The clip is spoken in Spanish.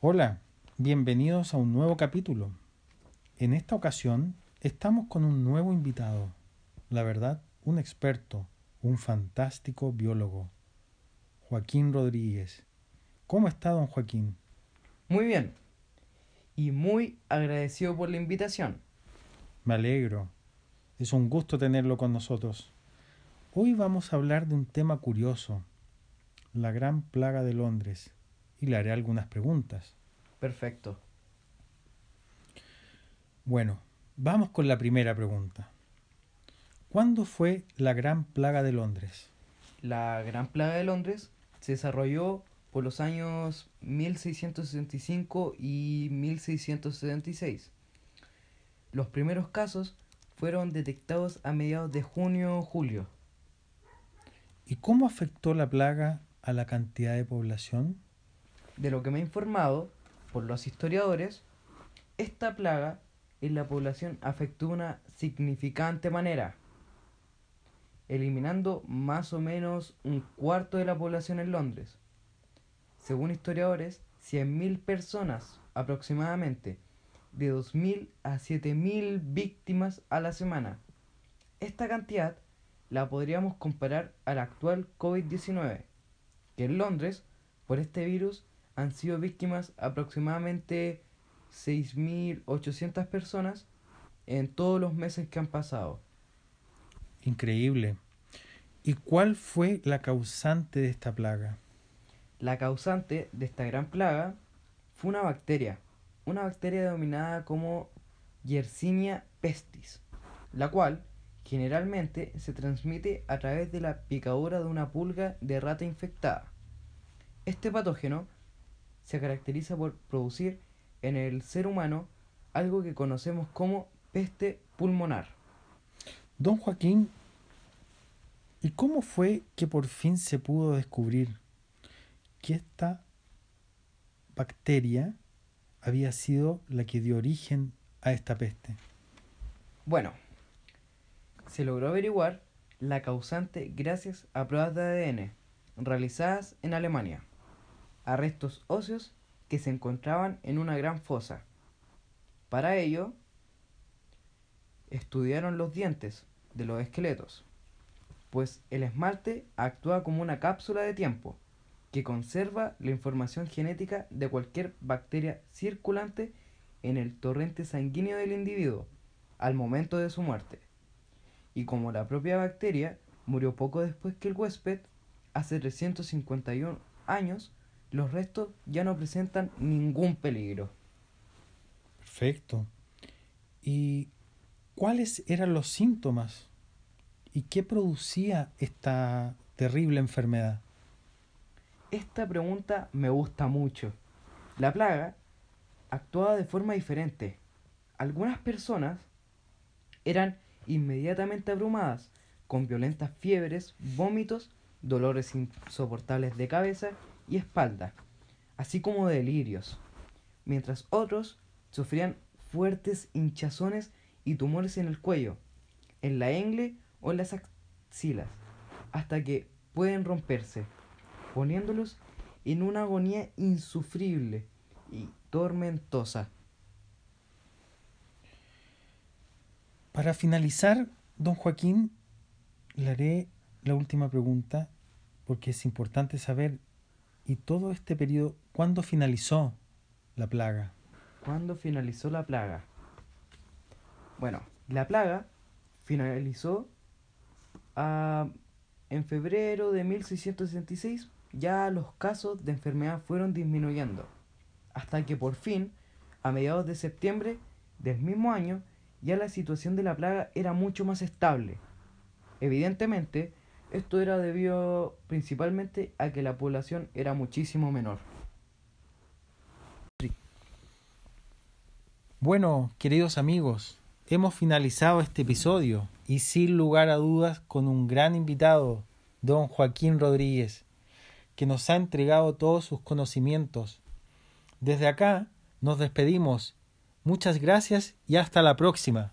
Hola, bienvenidos a un nuevo capítulo. En esta ocasión estamos con un nuevo invitado, la verdad, un experto, un fantástico biólogo, Joaquín Rodríguez. ¿Cómo está, don Joaquín? Muy bien. Y muy agradecido por la invitación. Me alegro. Es un gusto tenerlo con nosotros. Hoy vamos a hablar de un tema curioso, la gran plaga de Londres, y le haré algunas preguntas. Perfecto. Bueno, vamos con la primera pregunta. ¿Cuándo fue la gran plaga de Londres? La Gran Plaga de Londres se desarrolló por los años 1665 y 1676. Los primeros casos fueron detectados a mediados de junio-julio. ¿Y cómo afectó la plaga a la cantidad de población? De lo que me he informado por los historiadores, esta plaga en la población afectó de una significante manera, eliminando más o menos un cuarto de la población en Londres. Según historiadores, 100.000 personas aproximadamente, de 2.000 a 7.000 víctimas a la semana. Esta cantidad la podríamos comparar al actual COVID-19, que en Londres, por este virus, han sido víctimas aproximadamente 6.800 personas en todos los meses que han pasado. Increíble. ¿Y cuál fue la causante de esta plaga? La causante de esta gran plaga fue una bacteria, una bacteria denominada como Yersinia pestis, la cual generalmente se transmite a través de la picadura de una pulga de rata infectada. Este patógeno se caracteriza por producir en el ser humano algo que conocemos como peste pulmonar. Don Joaquín, ¿y cómo fue que por fin se pudo descubrir que esta bacteria había sido la que dio origen a esta peste? Bueno, se logró averiguar la causante gracias a pruebas de ADN realizadas en Alemania, a restos óseos que se encontraban en una gran fosa. Para ello, estudiaron los dientes de los esqueletos, pues el esmalte actúa como una cápsula de tiempo que conserva la información genética de cualquier bacteria circulante en el torrente sanguíneo del individuo al momento de su muerte. Y como la propia bacteria murió poco después que el huésped, hace 351 años, los restos ya no presentan ningún peligro. Perfecto. ¿Y cuáles eran los síntomas? ¿Y qué producía esta terrible enfermedad? Esta pregunta me gusta mucho. La plaga actuaba de forma diferente. Algunas personas eran inmediatamente abrumadas con violentas fiebres, vómitos, dolores insoportables de cabeza y espalda, así como delirios, mientras otros sufrían fuertes hinchazones y tumores en el cuello, en la ingle o en las axilas, hasta que pueden romperse, poniéndolos en una agonía insufrible y tormentosa. Para finalizar, don Joaquín, le haré la última pregunta porque es importante saber, ¿y todo este periodo, cuándo finalizó la plaga? ¿Cuándo finalizó la plaga? Bueno, la plaga finalizó ah, en febrero de 1666. Ya los casos de enfermedad fueron disminuyendo, hasta que por fin, a mediados de septiembre del mismo año, ya la situación de la plaga era mucho más estable. Evidentemente, esto era debido principalmente a que la población era muchísimo menor. Bueno, queridos amigos, hemos finalizado este episodio y sin lugar a dudas con un gran invitado, don Joaquín Rodríguez, que nos ha entregado todos sus conocimientos. Desde acá nos despedimos. Muchas gracias y hasta la próxima.